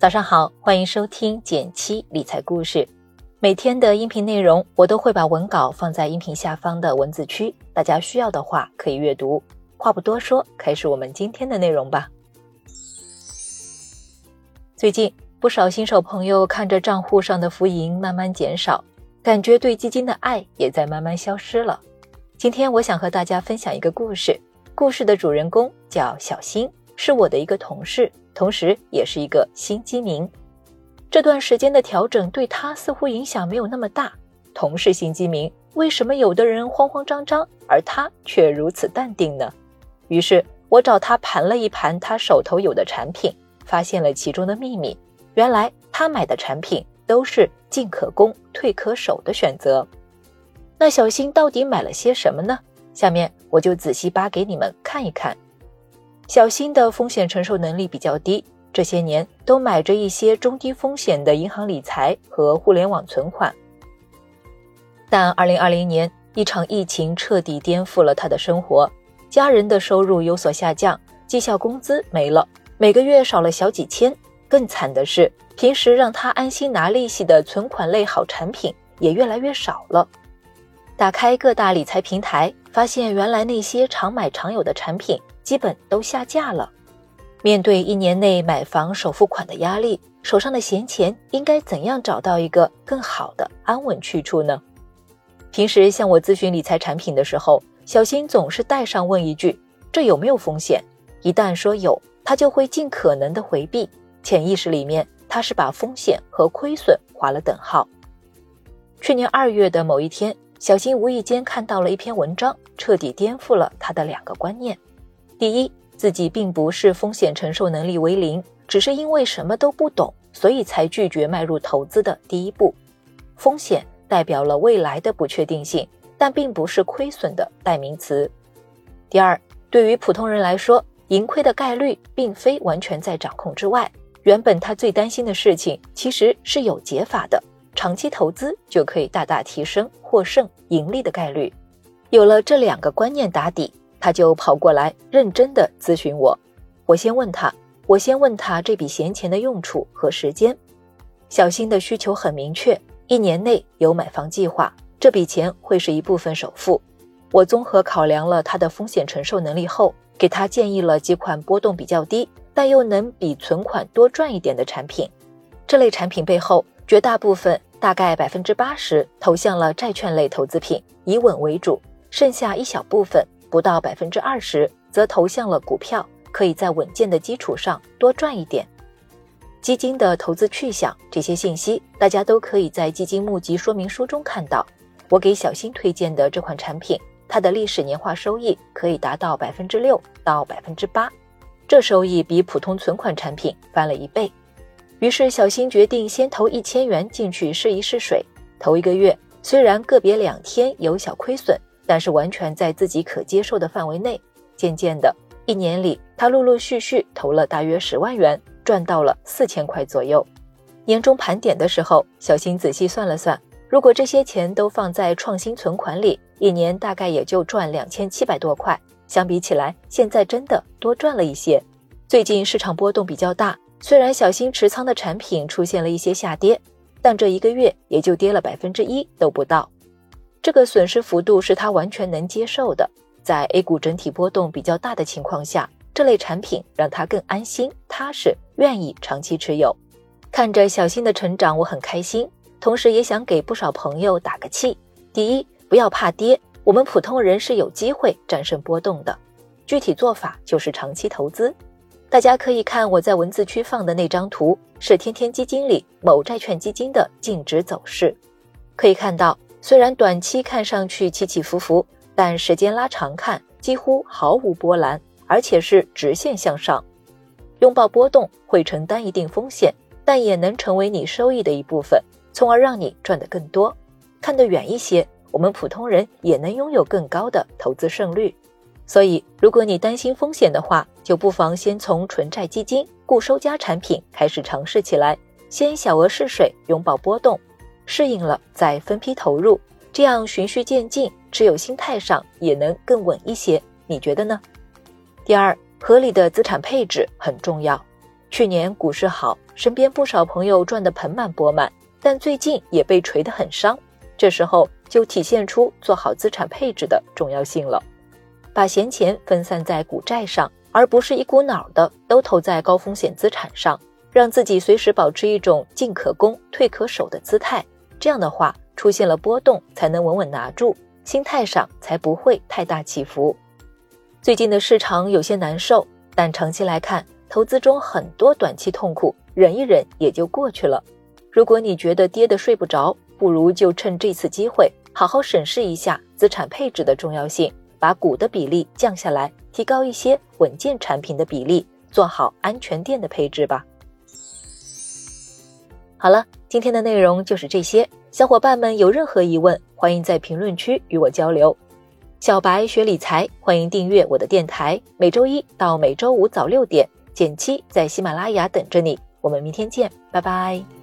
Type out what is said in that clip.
早上好，欢迎收听减七理财故事。每天的音频内容我都会把文稿放在音频下方的文字区，大家需要的话可以阅读。话不多说，开始我们今天的内容吧。最近不少新手朋友看着账户上的浮盈慢慢减少，感觉对基金的爱也在慢慢消失了。今天我想和大家分享一个故事，故事的主人公叫小新，是我的一个同事。同时，也是一个新基民。这段时间的调整对他似乎影响没有那么大。同是新基民，为什么有的人慌慌张张，而他却如此淡定呢？于是我找他盘了一盘他手头有的产品，发现了其中的秘密。原来他买的产品都是进可攻、退可守的选择。那小新到底买了些什么呢？下面我就仔细扒给你们看一看。小新的风险承受能力比较低，这些年都买着一些中低风险的银行理财和互联网存款。但2020年一场疫情彻底颠覆了他的生活，家人的收入有所下降，绩效工资没了，每个月少了小几千。更惨的是，平时让他安心拿利息的存款类好产品也越来越少了。打开各大理财平台，发现原来那些常买常有的产品。基本都下架了。面对一年内买房首付款的压力，手上的闲钱应该怎样找到一个更好的安稳去处呢？平时向我咨询理财产品的时候，小新总是带上问一句：“这有没有风险？”一旦说有，他就会尽可能的回避。潜意识里面，他是把风险和亏损划了等号。去年二月的某一天，小新无意间看到了一篇文章，彻底颠覆了他的两个观念。第一，自己并不是风险承受能力为零，只是因为什么都不懂，所以才拒绝迈入投资的第一步。风险代表了未来的不确定性，但并不是亏损的代名词。第二，对于普通人来说，盈亏的概率并非完全在掌控之外。原本他最担心的事情，其实是有解法的，长期投资就可以大大提升获胜盈利的概率。有了这两个观念打底。他就跑过来认真的咨询我，我先问他，我先问他这笔闲钱的用处和时间。小新的需求很明确，一年内有买房计划，这笔钱会是一部分首付。我综合考量了他的风险承受能力后，给他建议了几款波动比较低，但又能比存款多赚一点的产品。这类产品背后，绝大部分大概百分之八十投向了债券类投资品，以稳为主，剩下一小部分。不到百分之二十，则投向了股票，可以在稳健的基础上多赚一点。基金的投资去向，这些信息大家都可以在基金募集说明书中看到。我给小新推荐的这款产品，它的历史年化收益可以达到百分之六到百分之八，这收益比普通存款产品翻了一倍。于是小新决定先投一千元进去试一试水，头一个月虽然个别两天有小亏损。但是完全在自己可接受的范围内。渐渐的，一年里他陆陆续续投了大约十万元，赚到了四千块左右。年终盘点的时候，小新仔细算了算，如果这些钱都放在创新存款里，一年大概也就赚两千七百多块。相比起来，现在真的多赚了一些。最近市场波动比较大，虽然小新持仓的产品出现了一些下跌，但这一个月也就跌了百分之一都不到。这个损失幅度是他完全能接受的，在 A 股整体波动比较大的情况下，这类产品让他更安心、踏实，愿意长期持有。看着小新的成长，我很开心，同时也想给不少朋友打个气：第一，不要怕跌，我们普通人是有机会战胜波动的。具体做法就是长期投资。大家可以看我在文字区放的那张图，是天天基金里某债券基金的净值走势，可以看到。虽然短期看上去起起伏伏，但时间拉长看几乎毫无波澜，而且是直线向上。拥抱波动会承担一定风险，但也能成为你收益的一部分，从而让你赚得更多。看得远一些，我们普通人也能拥有更高的投资胜率。所以，如果你担心风险的话，就不妨先从纯债基金、固收加产品开始尝试起来，先小额试水，拥抱波动。适应了再分批投入，这样循序渐进，持有心态上也能更稳一些。你觉得呢？第二，合理的资产配置很重要。去年股市好，身边不少朋友赚得盆满钵满，但最近也被锤得很伤。这时候就体现出做好资产配置的重要性了，把闲钱分散在股债上，而不是一股脑的都投在高风险资产上，让自己随时保持一种进可攻、退可守的姿态。这样的话，出现了波动才能稳稳拿住，心态上才不会太大起伏。最近的市场有些难受，但长期来看。投资中很多短期痛苦，忍一忍也就过去了。如果你觉得跌得睡不着，不如就趁这次机会，好好审视一下资产配置的重要性，把股的比例降下来，提高一些稳健产品的比例，做好安全垫的配置吧。好了，今天的内容就是这些。小伙伴们有任何疑问，欢迎在评论区与我交流。小白学理财，欢迎订阅我的电台，每周一到每周五早六点。减七在喜马拉雅等着你，我们明天见，拜拜。